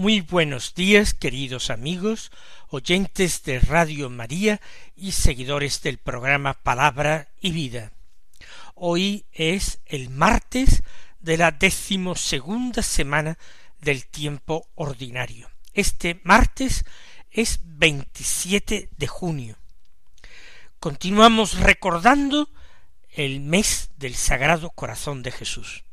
Muy buenos días, queridos amigos, oyentes de Radio María y seguidores del programa Palabra y Vida. Hoy es el martes de la decimosegunda semana del tiempo ordinario. Este martes es 27 de junio. Continuamos recordando el mes del Sagrado Corazón de Jesús.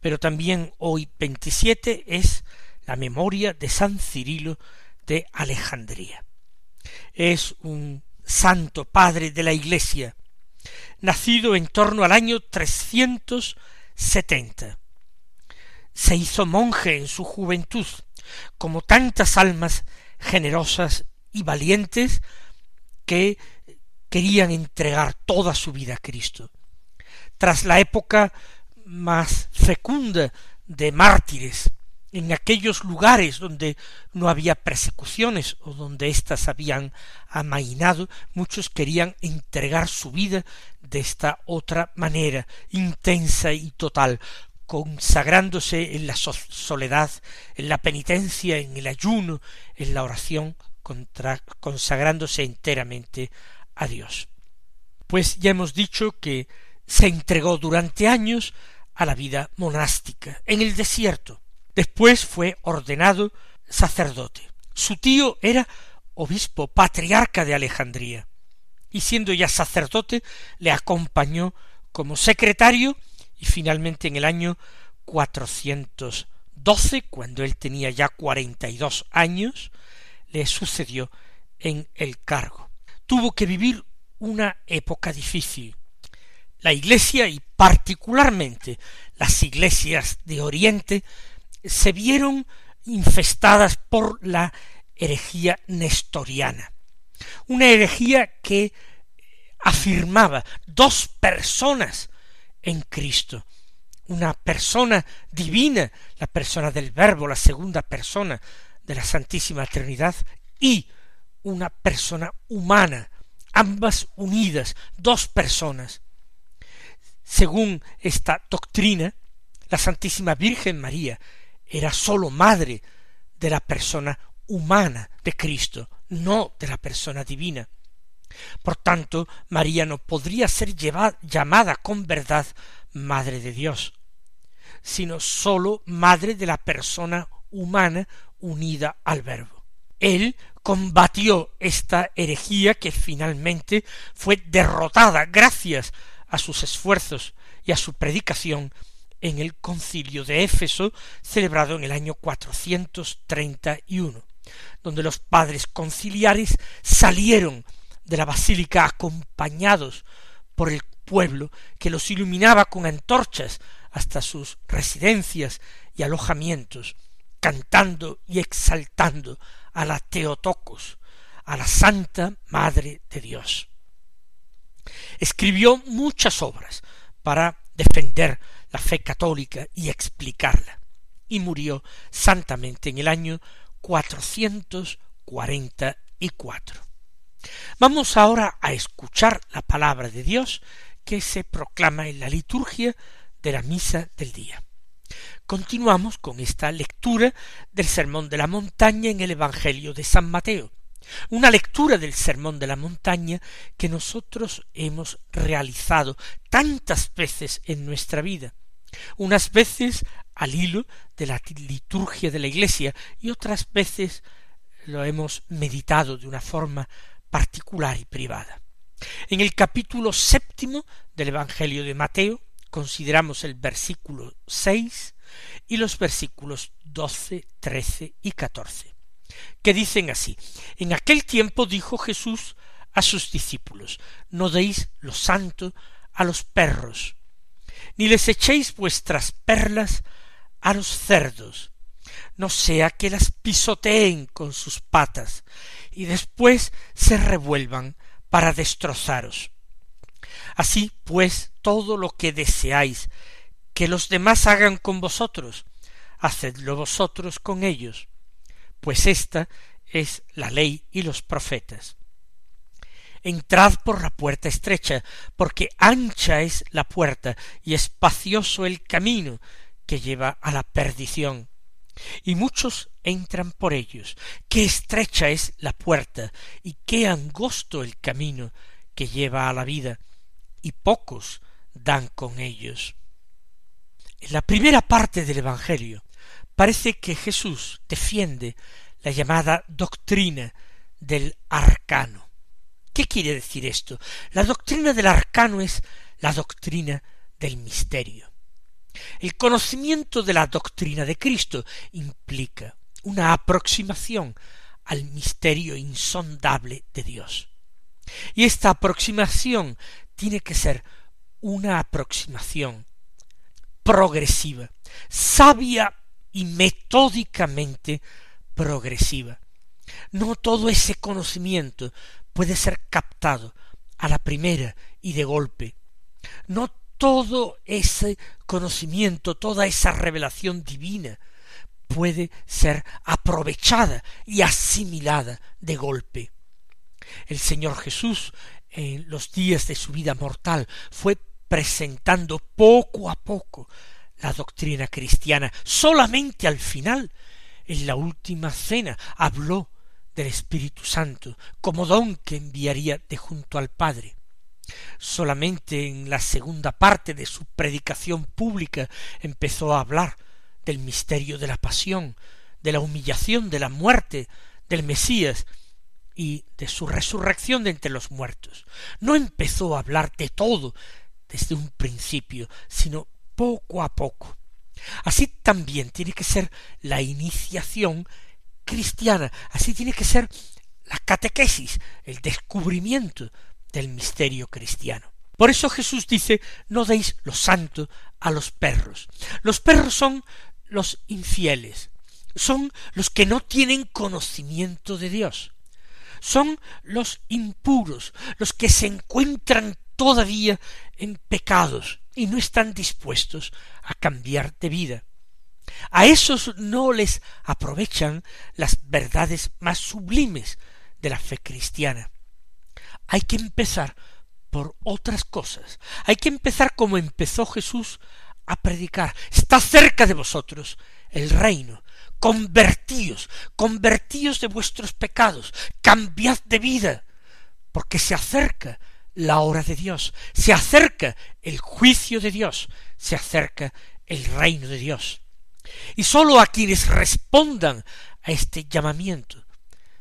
Pero también hoy 27 es la memoria de San Cirilo de Alejandría. Es un santo padre de la Iglesia, nacido en torno al año 370. Se hizo monje en su juventud, como tantas almas generosas y valientes que querían entregar toda su vida a Cristo. Tras la época más fecunda de mártires, en aquellos lugares donde no había persecuciones o donde éstas habían amainado, muchos querían entregar su vida de esta otra manera, intensa y total, consagrándose en la soledad, en la penitencia, en el ayuno, en la oración, consagrándose enteramente a Dios. Pues ya hemos dicho que se entregó durante años a la vida monástica, en el desierto, Después fue ordenado sacerdote. Su tío era obispo patriarca de Alejandría, y siendo ya sacerdote le acompañó como secretario y finalmente en el año doce, cuando él tenía ya cuarenta y dos años, le sucedió en el cargo. Tuvo que vivir una época difícil. La Iglesia y particularmente las iglesias de Oriente se vieron infestadas por la herejía nestoriana, una herejía que afirmaba dos personas en Cristo, una persona divina, la persona del Verbo, la segunda persona de la Santísima Trinidad, y una persona humana, ambas unidas, dos personas. Según esta doctrina, la Santísima Virgen María era sólo madre de la persona humana de Cristo, no de la persona divina. Por tanto, María no podría ser llamada con verdad Madre de Dios, sino sólo Madre de la persona humana unida al Verbo. Él combatió esta herejía que finalmente fue derrotada gracias a sus esfuerzos y a su predicación en el concilio de Éfeso celebrado en el año uno, donde los padres conciliares salieron de la basílica acompañados por el pueblo que los iluminaba con antorchas hasta sus residencias y alojamientos, cantando y exaltando a la Teotocos, a la Santa Madre de Dios. Escribió muchas obras para defender la fe católica y explicarla, y murió santamente en el año cuatrocientos cuarenta y cuatro. Vamos ahora a escuchar la palabra de Dios que se proclama en la liturgia de la misa del día. Continuamos con esta lectura del Sermón de la Montaña en el Evangelio de San Mateo, una lectura del Sermón de la Montaña que nosotros hemos realizado tantas veces en nuestra vida, unas veces al hilo de la liturgia de la Iglesia y otras veces lo hemos meditado de una forma particular y privada. En el capítulo séptimo del Evangelio de Mateo consideramos el versículo seis y los versículos doce, trece y catorce, que dicen así En aquel tiempo dijo Jesús a sus discípulos No deis lo santo a los perros, ni les echéis vuestras perlas a los cerdos, no sea que las pisoteen con sus patas y después se revuelvan para destrozaros. Así pues, todo lo que deseáis que los demás hagan con vosotros, hacedlo vosotros con ellos, pues esta es la ley y los profetas. Entrad por la puerta estrecha, porque ancha es la puerta y espacioso el camino que lleva a la perdición, y muchos entran por ellos. Qué estrecha es la puerta y qué angosto el camino que lleva a la vida, y pocos dan con ellos. En la primera parte del Evangelio parece que Jesús defiende la llamada doctrina del arcano. ¿Qué quiere decir esto? La doctrina del arcano es la doctrina del misterio. El conocimiento de la doctrina de Cristo implica una aproximación al misterio insondable de Dios. Y esta aproximación tiene que ser una aproximación progresiva, sabia y metódicamente progresiva. No todo ese conocimiento puede ser captado a la primera y de golpe. No todo ese conocimiento, toda esa revelación divina puede ser aprovechada y asimilada de golpe. El Señor Jesús en los días de su vida mortal fue presentando poco a poco la doctrina cristiana. Solamente al final, en la última cena, habló del Espíritu Santo como don que enviaría de junto al Padre. Solamente en la segunda parte de su predicación pública empezó a hablar del misterio de la pasión, de la humillación, de la muerte del Mesías y de su resurrección de entre los muertos. No empezó a hablar de todo desde un principio, sino poco a poco. Así también tiene que ser la iniciación cristiana, así tiene que ser la catequesis, el descubrimiento del misterio cristiano. Por eso Jesús dice, no deis lo santo a los perros. Los perros son los infieles, son los que no tienen conocimiento de Dios, son los impuros, los que se encuentran todavía en pecados y no están dispuestos a cambiar de vida. A esos no les aprovechan las verdades más sublimes de la fe cristiana. Hay que empezar por otras cosas. Hay que empezar como empezó Jesús a predicar. Está cerca de vosotros el reino. Convertíos, convertíos de vuestros pecados, cambiad de vida, porque se acerca la hora de Dios, se acerca el juicio de Dios, se acerca el reino de Dios. Y sólo a quienes respondan a este llamamiento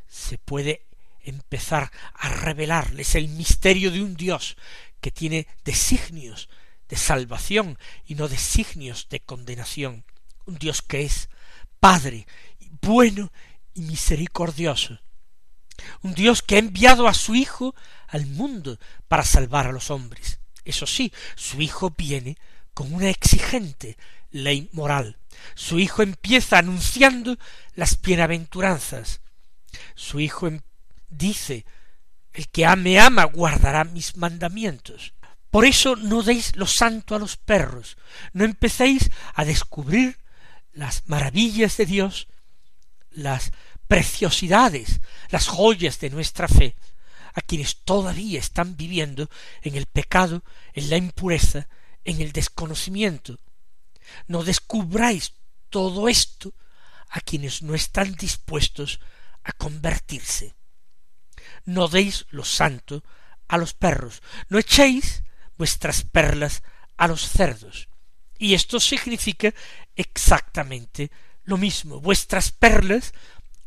se puede empezar a revelarles el misterio de un Dios que tiene designios de salvación y no designios de condenación. Un Dios que es Padre, bueno y misericordioso. Un Dios que ha enviado a su Hijo al mundo para salvar a los hombres. Eso sí, su Hijo viene con una exigente ley moral. Su Hijo empieza anunciando las bienaventuranzas. Su Hijo em, dice, el que me ama guardará mis mandamientos. Por eso no deis lo santo a los perros, no empecéis a descubrir las maravillas de Dios, las preciosidades, las joyas de nuestra fe, a quienes todavía están viviendo en el pecado, en la impureza, en el desconocimiento. No descubráis todo esto a quienes no están dispuestos a convertirse no deis lo santo a los perros, no echéis vuestras perlas a los cerdos. Y esto significa exactamente lo mismo. Vuestras perlas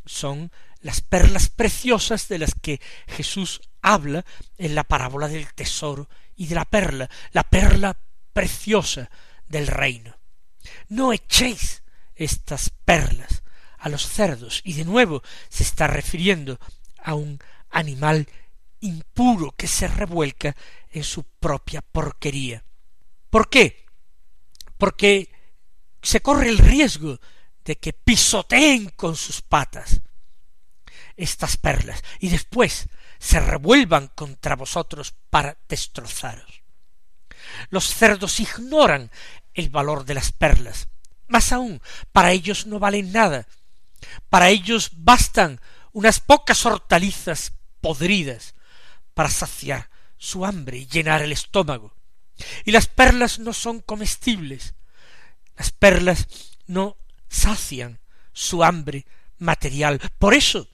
son las perlas preciosas de las que Jesús habla en la parábola del tesoro y de la perla, la perla preciosa del reino. No echéis estas perlas a los cerdos, y de nuevo se está refiriendo a un animal impuro que se revuelca en su propia porquería. ¿Por qué? Porque se corre el riesgo de que pisoteen con sus patas. estas perlas y después se revuelvan contra vosotros para destrozaros. Los cerdos ignoran el valor de las perlas. Más aún, para ellos no valen nada. Para ellos bastan unas pocas hortalizas podridas para saciar su hambre y llenar el estómago. Y las perlas no son comestibles. Las perlas no sacian su hambre material. Por eso,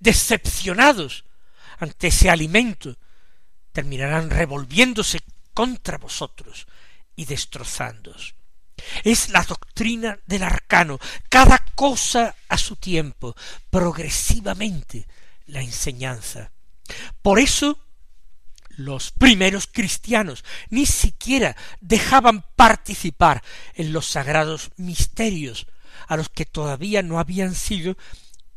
decepcionados ante ese alimento, terminarán revolviéndose contra vosotros y destrozándoos. Es la doctrina del arcano, cada cosa a su tiempo, progresivamente la enseñanza. Por eso los primeros cristianos ni siquiera dejaban participar en los sagrados misterios a los que todavía no habían sido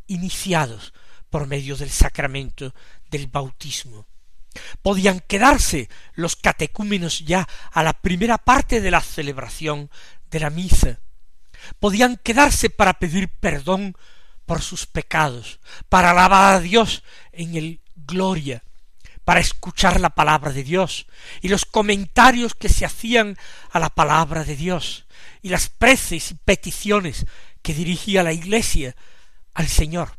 iniciados por medio del sacramento del bautismo. Podían quedarse los catecúmenos ya a la primera parte de la celebración de la misa. Podían quedarse para pedir perdón por sus pecados, para alabar a Dios en el gloria, para escuchar la palabra de Dios y los comentarios que se hacían a la palabra de Dios y las preces y peticiones que dirigía la Iglesia al Señor.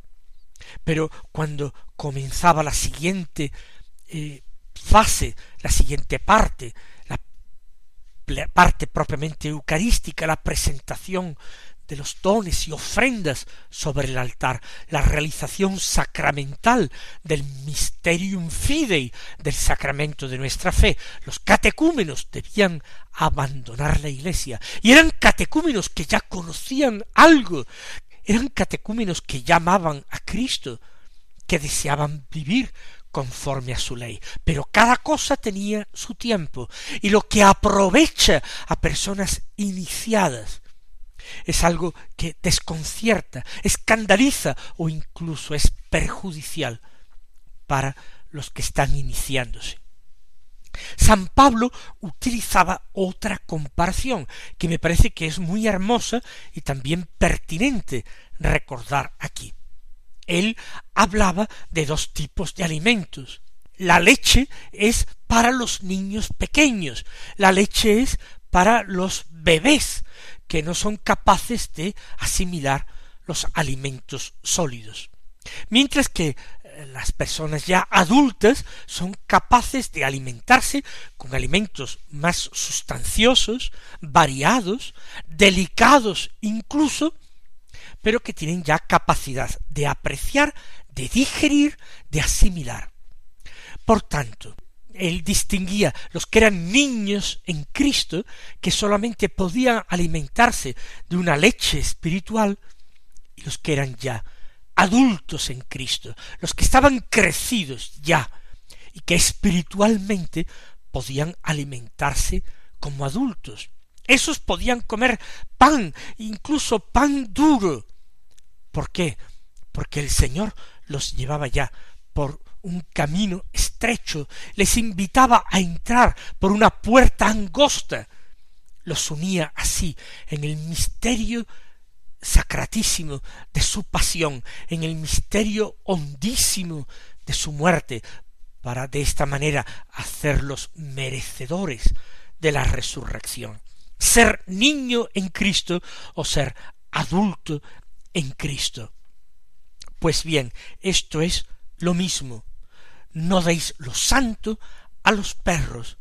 Pero cuando comenzaba la siguiente eh, fase, la siguiente parte, la parte propiamente eucarística, la presentación de los dones y ofrendas sobre el altar, la realización sacramental del mysterium fidei, del sacramento de nuestra fe. Los catecúmenos debían abandonar la iglesia, y eran catecúmenos que ya conocían algo, eran catecúmenos que llamaban a Cristo, que deseaban vivir conforme a su ley. Pero cada cosa tenía su tiempo, y lo que aprovecha a personas iniciadas es algo que desconcierta, escandaliza o incluso es perjudicial para los que están iniciándose. San Pablo utilizaba otra comparación que me parece que es muy hermosa y también pertinente recordar aquí. Él hablaba de dos tipos de alimentos. La leche es para los niños pequeños, la leche es para los bebés que no son capaces de asimilar los alimentos sólidos. Mientras que eh, las personas ya adultas son capaces de alimentarse con alimentos más sustanciosos, variados, delicados incluso, pero que tienen ya capacidad de apreciar, de digerir, de asimilar. Por tanto, él distinguía los que eran niños en Cristo, que solamente podían alimentarse de una leche espiritual, y los que eran ya adultos en Cristo, los que estaban crecidos ya, y que espiritualmente podían alimentarse como adultos. Esos podían comer pan, incluso pan duro. ¿Por qué? Porque el Señor los llevaba ya por un camino estrecho, les invitaba a entrar por una puerta angosta, los unía así en el misterio sacratísimo de su pasión, en el misterio hondísimo de su muerte, para de esta manera hacerlos merecedores de la resurrección. Ser niño en Cristo o ser adulto en Cristo. Pues bien, esto es lo mismo no deis lo santo a los perros,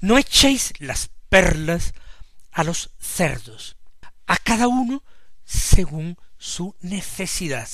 no echéis las perlas a los cerdos, a cada uno según su necesidad.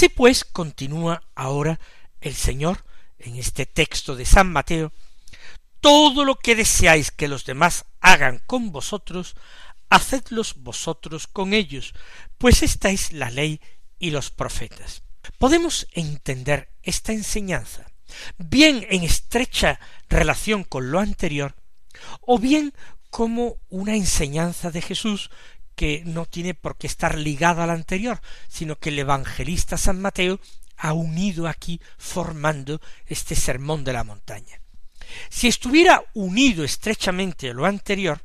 Así pues, continúa ahora el Señor en este texto de San Mateo, todo lo que deseáis que los demás hagan con vosotros, hacedlos vosotros con ellos, pues esta es la ley y los profetas. Podemos entender esta enseñanza bien en estrecha relación con lo anterior, o bien como una enseñanza de Jesús que no tiene por qué estar ligada a la anterior, sino que el evangelista San Mateo ha unido aquí formando este sermón de la montaña. Si estuviera unido estrechamente a lo anterior,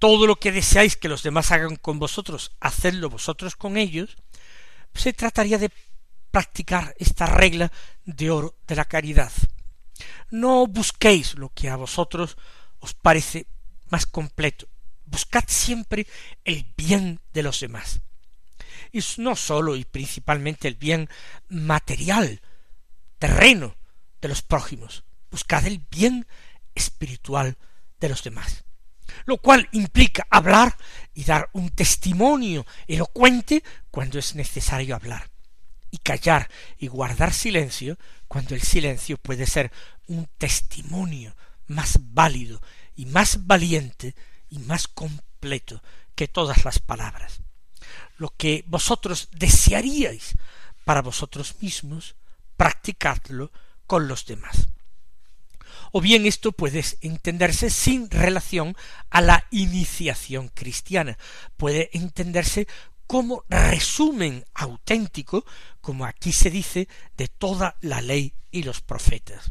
todo lo que deseáis que los demás hagan con vosotros, hacedlo vosotros con ellos, se trataría de practicar esta regla de oro de la caridad. No busquéis lo que a vosotros os parece más completo. Buscad siempre el bien de los demás. Y no sólo y principalmente el bien material, terreno de los prójimos. Buscad el bien espiritual de los demás. Lo cual implica hablar y dar un testimonio elocuente cuando es necesario hablar y callar y guardar silencio cuando el silencio puede ser un testimonio más válido y más valiente y más completo que todas las palabras. Lo que vosotros desearíais para vosotros mismos, practicadlo con los demás. O bien esto puede entenderse sin relación a la iniciación cristiana, puede entenderse como resumen auténtico, como aquí se dice, de toda la ley y los profetas.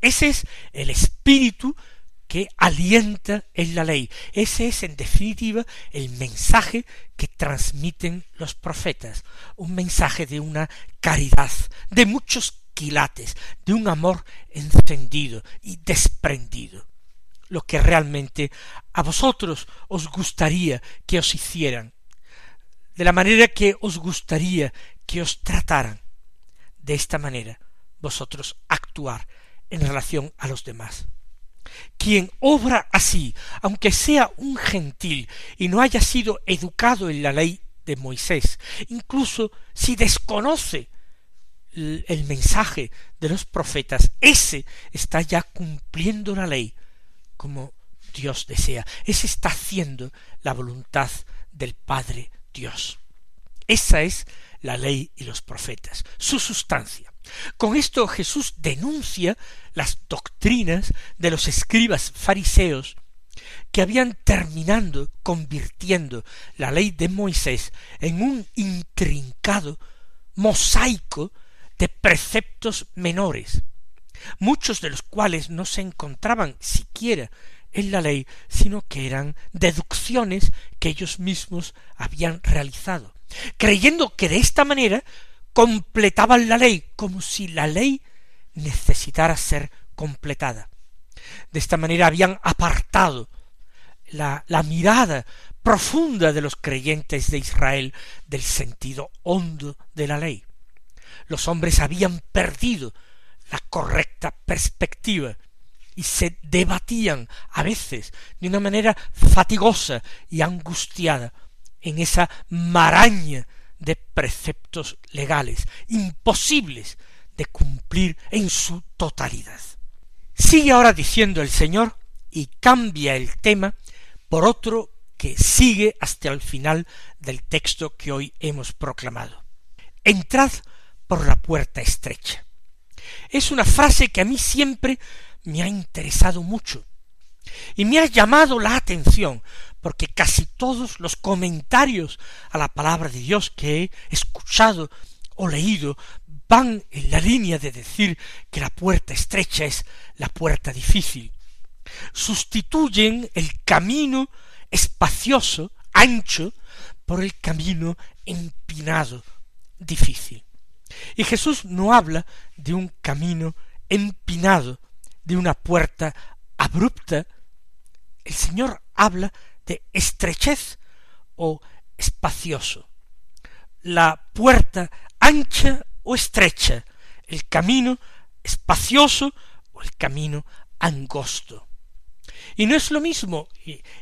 Ese es el espíritu que alienta en la ley. Ese es, en definitiva, el mensaje que transmiten los profetas, un mensaje de una caridad, de muchos quilates, de un amor encendido y desprendido. Lo que realmente a vosotros os gustaría que os hicieran, de la manera que os gustaría que os trataran. De esta manera vosotros actuar en relación a los demás. Quien obra así, aunque sea un gentil y no haya sido educado en la ley de Moisés, incluso si desconoce el mensaje de los profetas, ese está ya cumpliendo la ley como Dios desea, ese está haciendo la voluntad del Padre Dios. Esa es la ley y los profetas, su sustancia. Con esto Jesús denuncia las doctrinas de los escribas fariseos que habían terminando convirtiendo la ley de Moisés en un intrincado mosaico de preceptos menores, muchos de los cuales no se encontraban siquiera en la ley, sino que eran deducciones que ellos mismos habían realizado, creyendo que de esta manera completaban la ley, como si la ley necesitara ser completada. De esta manera habían apartado la, la mirada profunda de los creyentes de Israel del sentido hondo de la ley. Los hombres habían perdido la correcta perspectiva y se debatían a veces de una manera fatigosa y angustiada en esa maraña de preceptos legales imposibles de cumplir en su totalidad. Sigue ahora diciendo el Señor y cambia el tema por otro que sigue hasta el final del texto que hoy hemos proclamado. Entrad por la puerta estrecha. Es una frase que a mí siempre me ha interesado mucho y me ha llamado la atención porque casi todos los comentarios a la palabra de Dios que he escuchado o leído van en la línea de decir que la puerta estrecha es la puerta difícil. Sustituyen el camino espacioso, ancho, por el camino empinado, difícil. Y Jesús no habla de un camino empinado, de una puerta abrupta, el Señor habla de estrechez o espacioso. La puerta ancha o estrecha, el camino espacioso o el camino angosto. Y no es lo mismo,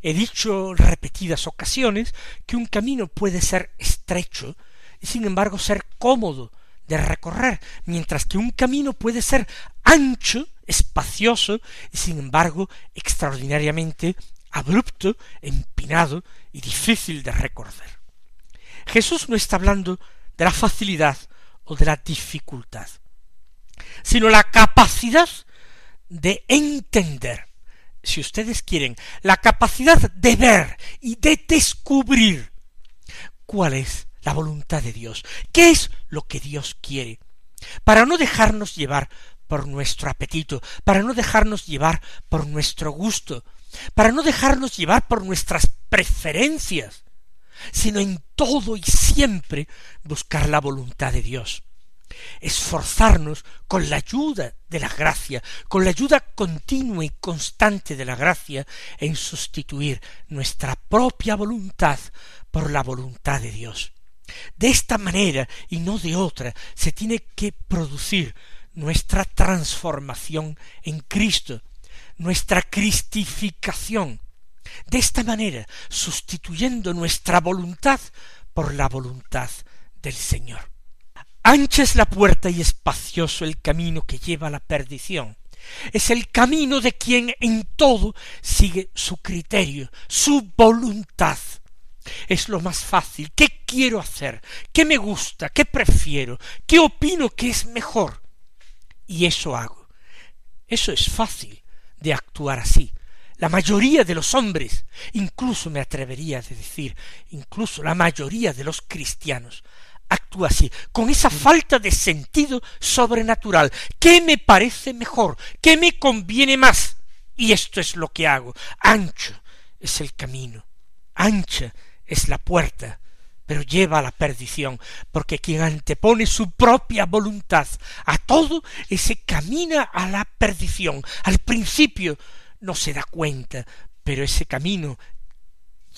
he dicho repetidas ocasiones, que un camino puede ser estrecho y sin embargo ser cómodo de recorrer, mientras que un camino puede ser ancho espacioso y sin embargo extraordinariamente abrupto, empinado y difícil de recorrer. Jesús no está hablando de la facilidad o de la dificultad, sino la capacidad de entender, si ustedes quieren, la capacidad de ver y de descubrir cuál es la voluntad de Dios, qué es lo que Dios quiere, para no dejarnos llevar por nuestro apetito, para no dejarnos llevar por nuestro gusto, para no dejarnos llevar por nuestras preferencias, sino en todo y siempre buscar la voluntad de Dios. Esforzarnos con la ayuda de la gracia, con la ayuda continua y constante de la gracia en sustituir nuestra propia voluntad por la voluntad de Dios. De esta manera y no de otra se tiene que producir nuestra transformación en Cristo, nuestra cristificación. De esta manera, sustituyendo nuestra voluntad por la voluntad del Señor. Ancha es la puerta y espacioso el camino que lleva a la perdición. Es el camino de quien en todo sigue su criterio, su voluntad. Es lo más fácil. ¿Qué quiero hacer? ¿Qué me gusta? ¿Qué prefiero? ¿Qué opino que es mejor? Y eso hago. Eso es fácil de actuar así. La mayoría de los hombres, incluso me atrevería a decir, incluso la mayoría de los cristianos, actúa así, con esa falta de sentido sobrenatural. ¿Qué me parece mejor? ¿Qué me conviene más? Y esto es lo que hago. Ancho es el camino, ancha es la puerta, pero lleva a la perdición, porque quien antepone su propia voluntad a todo, ese camina a la perdición. Al principio no se da cuenta, pero ese camino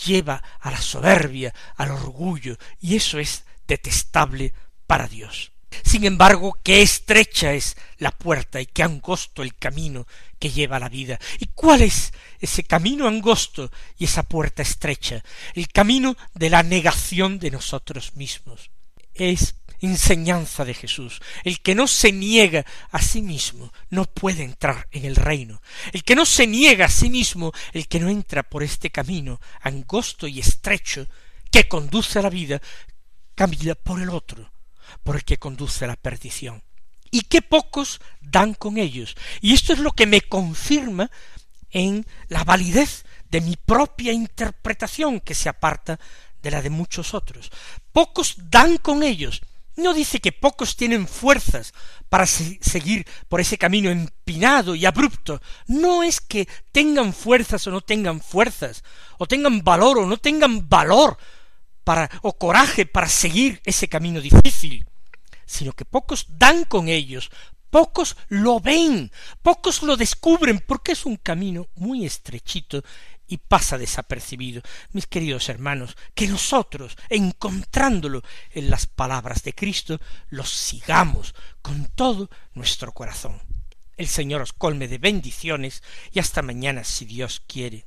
lleva a la soberbia, al orgullo, y eso es detestable para Dios. Sin embargo, qué estrecha es la puerta y qué angosto el camino que lleva a la vida. ¿Y cuál es ese camino angosto y esa puerta estrecha? El camino de la negación de nosotros mismos. Es enseñanza de Jesús. El que no se niega a sí mismo no puede entrar en el reino. El que no se niega a sí mismo, el que no entra por este camino angosto y estrecho que conduce a la vida, camina por el otro, por el que conduce a la perdición. Y qué pocos dan con ellos. Y esto es lo que me confirma en la validez de mi propia interpretación que se aparta de la de muchos otros. Pocos dan con ellos. No dice que pocos tienen fuerzas para seguir por ese camino empinado y abrupto. No es que tengan fuerzas o no tengan fuerzas, o tengan valor o no tengan valor para, o coraje para seguir ese camino difícil, sino que pocos dan con ellos, pocos lo ven, pocos lo descubren, porque es un camino muy estrechito y pasa desapercibido. Mis queridos hermanos, que nosotros, encontrándolo en las palabras de Cristo, los sigamos con todo nuestro corazón. El Señor os colme de bendiciones y hasta mañana si Dios quiere.